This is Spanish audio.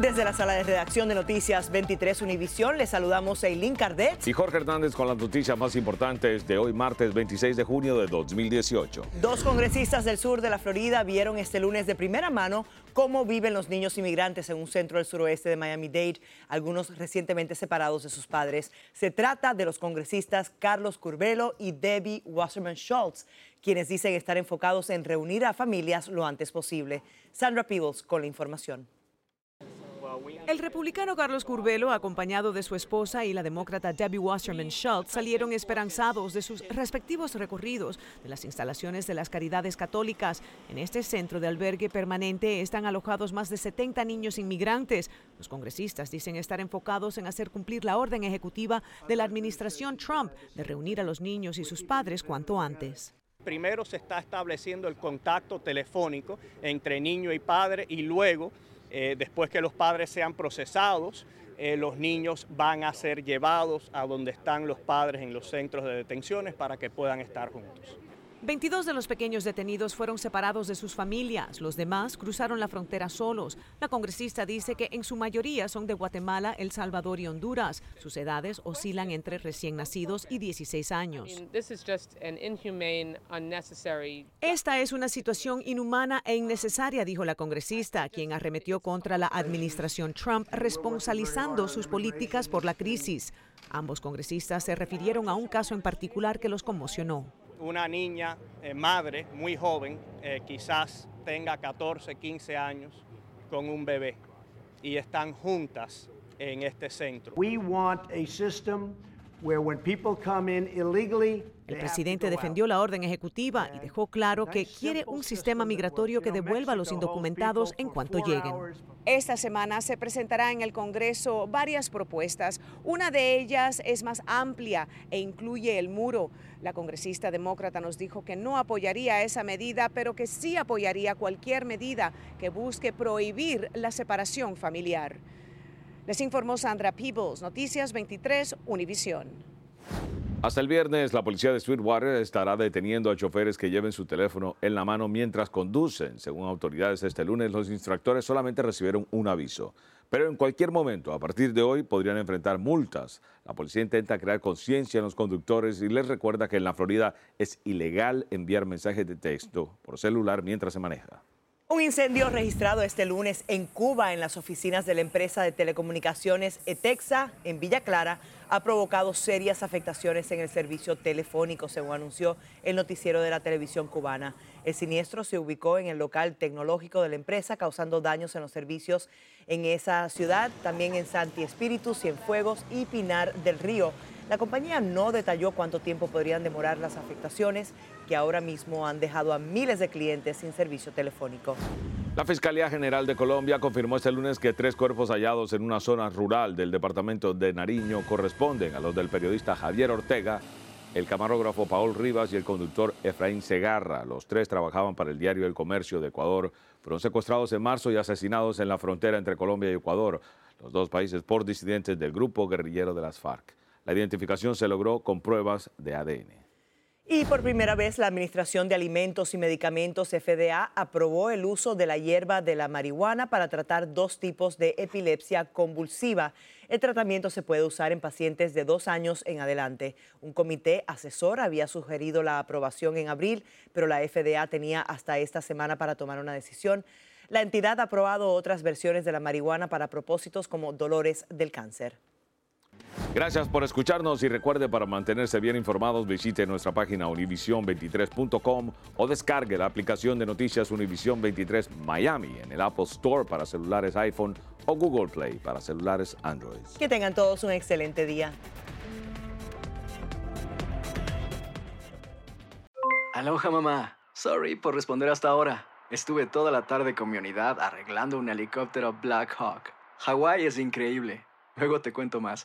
Desde la sala de redacción de Noticias 23 Univisión, les saludamos a Eileen Cardet. Y Jorge Hernández con las noticias más importantes de hoy, martes 26 de junio de 2018. Dos congresistas del sur de la Florida vieron este lunes de primera mano cómo viven los niños inmigrantes en un centro del suroeste de Miami-Dade, algunos recientemente separados de sus padres. Se trata de los congresistas Carlos Curbelo y Debbie Wasserman Schultz, quienes dicen estar enfocados en reunir a familias lo antes posible. Sandra Peebles con la información. El republicano Carlos Curbelo, acompañado de su esposa y la demócrata Debbie Wasserman Schultz, salieron esperanzados de sus respectivos recorridos de las instalaciones de las caridades católicas. En este centro de albergue permanente están alojados más de 70 niños inmigrantes. Los congresistas dicen estar enfocados en hacer cumplir la orden ejecutiva de la administración Trump de reunir a los niños y sus padres cuanto antes. Primero se está estableciendo el contacto telefónico entre niño y padre y luego eh, después que los padres sean procesados, eh, los niños van a ser llevados a donde están los padres en los centros de detenciones para que puedan estar juntos. 22 de los pequeños detenidos fueron separados de sus familias. Los demás cruzaron la frontera solos. La congresista dice que en su mayoría son de Guatemala, El Salvador y Honduras. Sus edades oscilan entre recién nacidos y 16 años. Esta es una situación inhumana e innecesaria, dijo la congresista, quien arremetió contra la administración Trump, responsabilizando sus políticas por la crisis. Ambos congresistas se refirieron a un caso en particular que los conmocionó una niña eh, madre muy joven, eh, quizás tenga 14, 15 años, con un bebé y están juntas en este centro. We want a system where when people come in illegally, el presidente defendió la orden ejecutiva y dejó claro que quiere un sistema migratorio que devuelva a los indocumentados en cuanto lleguen. Esta semana se presentará en el Congreso varias propuestas. Una de ellas es más amplia e incluye el muro. La congresista demócrata nos dijo que no apoyaría esa medida, pero que sí apoyaría cualquier medida que busque prohibir la separación familiar. Les informó Sandra Peebles, Noticias 23, Univisión. Hasta el viernes, la policía de Sweetwater estará deteniendo a choferes que lleven su teléfono en la mano mientras conducen. Según autoridades, este lunes los instructores solamente recibieron un aviso. Pero en cualquier momento, a partir de hoy, podrían enfrentar multas. La policía intenta crear conciencia en los conductores y les recuerda que en la Florida es ilegal enviar mensajes de texto por celular mientras se maneja. Un incendio registrado este lunes en Cuba en las oficinas de la empresa de telecomunicaciones Etexa en Villa Clara ha provocado serias afectaciones en el servicio telefónico, según anunció el noticiero de la televisión cubana. El siniestro se ubicó en el local tecnológico de la empresa, causando daños en los servicios en esa ciudad, también en Santi Espíritu, Cienfuegos y Pinar del Río. La compañía no detalló cuánto tiempo podrían demorar las afectaciones que ahora mismo han dejado a miles de clientes sin servicio telefónico. La Fiscalía General de Colombia confirmó este lunes que tres cuerpos hallados en una zona rural del departamento de Nariño corresponden a los del periodista Javier Ortega, el camarógrafo Paul Rivas y el conductor Efraín Segarra. Los tres trabajaban para el diario El Comercio de Ecuador. Fueron secuestrados en marzo y asesinados en la frontera entre Colombia y Ecuador, los dos países por disidentes del grupo guerrillero de las FARC. La identificación se logró con pruebas de ADN. Y por primera vez la Administración de Alimentos y Medicamentos FDA aprobó el uso de la hierba de la marihuana para tratar dos tipos de epilepsia convulsiva. El tratamiento se puede usar en pacientes de dos años en adelante. Un comité asesor había sugerido la aprobación en abril, pero la FDA tenía hasta esta semana para tomar una decisión. La entidad ha aprobado otras versiones de la marihuana para propósitos como dolores del cáncer. Gracias por escucharnos y recuerde para mantenerse bien informados visite nuestra página univision23.com o descargue la aplicación de noticias Univision 23 Miami en el Apple Store para celulares iPhone o Google Play para celulares Android. Que tengan todos un excelente día. Aloha mamá. Sorry por responder hasta ahora. Estuve toda la tarde con mi unidad arreglando un helicóptero Black Hawk. Hawái es increíble. Luego te cuento más.